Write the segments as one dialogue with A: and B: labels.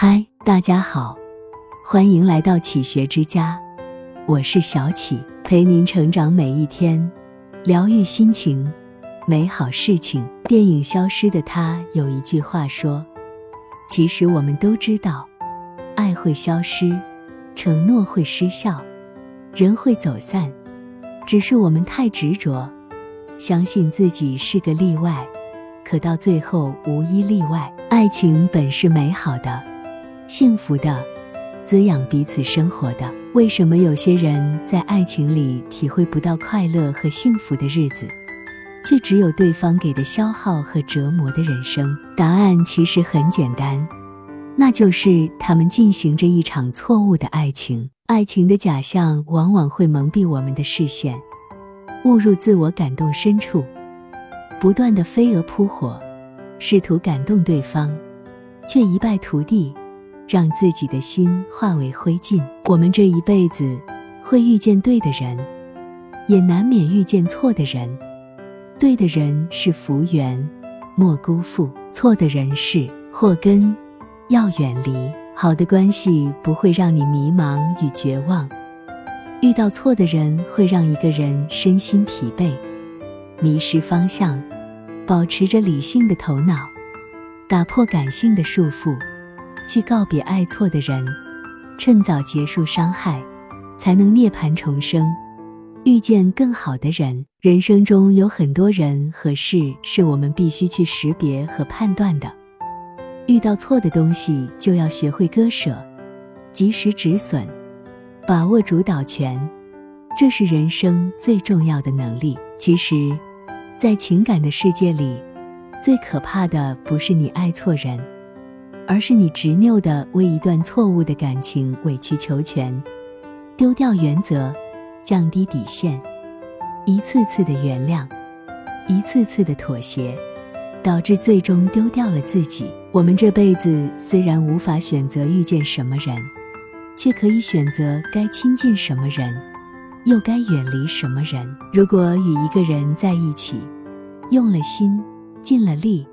A: 嗨，大家好，欢迎来到启学之家，我是小启，陪您成长每一天，疗愈心情，美好事情。电影《消失的她》有一句话说：“其实我们都知道，爱会消失，承诺会失效，人会走散，只是我们太执着，相信自己是个例外，可到最后无一例外。爱情本是美好的。”幸福的，滋养彼此生活的。为什么有些人在爱情里体会不到快乐和幸福的日子，却只有对方给的消耗和折磨的人生？答案其实很简单，那就是他们进行着一场错误的爱情。爱情的假象往往会蒙蔽我们的视线，误入自我感动深处，不断的飞蛾扑火，试图感动对方，却一败涂地。让自己的心化为灰烬。我们这一辈子会遇见对的人，也难免遇见错的人。对的人是福缘，莫辜负；错的人是祸根，要远离。好的关系不会让你迷茫与绝望，遇到错的人会让一个人身心疲惫，迷失方向。保持着理性的头脑，打破感性的束缚。去告别爱错的人，趁早结束伤害，才能涅槃重生，遇见更好的人。人生中有很多人和事是我们必须去识别和判断的。遇到错的东西，就要学会割舍，及时止损，把握主导权，这是人生最重要的能力。其实，在情感的世界里，最可怕的不是你爱错人。而是你执拗的为一段错误的感情委曲求全，丢掉原则，降低底线，一次次的原谅，一次次的妥协，导致最终丢掉了自己。我们这辈子虽然无法选择遇见什么人，却可以选择该亲近什么人，又该远离什么人。如果与一个人在一起，用了心，尽了力，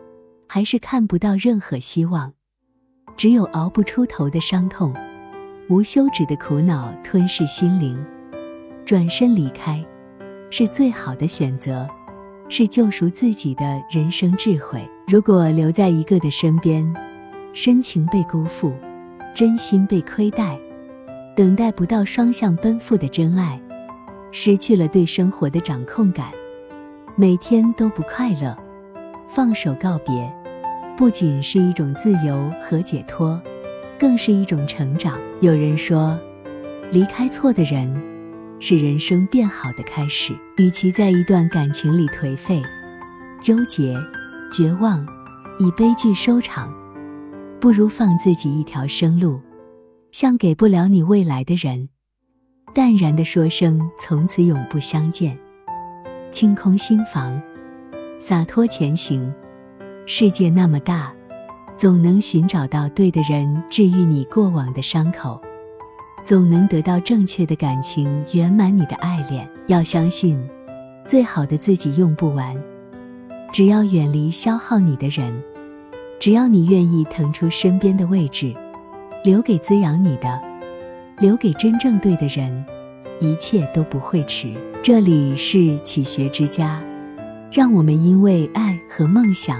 A: 还是看不到任何希望。只有熬不出头的伤痛，无休止的苦恼吞噬心灵，转身离开，是最好的选择，是救赎自己的人生智慧。如果留在一个的身边，深情被辜负，真心被亏待，等待不到双向奔赴的真爱，失去了对生活的掌控感，每天都不快乐，放手告别。不仅是一种自由和解脱，更是一种成长。有人说，离开错的人，是人生变好的开始。与其在一段感情里颓废、纠结、绝望，以悲剧收场，不如放自己一条生路，向给不了你未来的人，淡然地说声从此永不相见，清空心房，洒脱前行。世界那么大，总能寻找到对的人治愈你过往的伤口，总能得到正确的感情圆满你的爱恋。要相信，最好的自己用不完。只要远离消耗你的人，只要你愿意腾出身边的位置，留给滋养你的，留给真正对的人，一切都不会迟。这里是启学之家，让我们因为爱和梦想。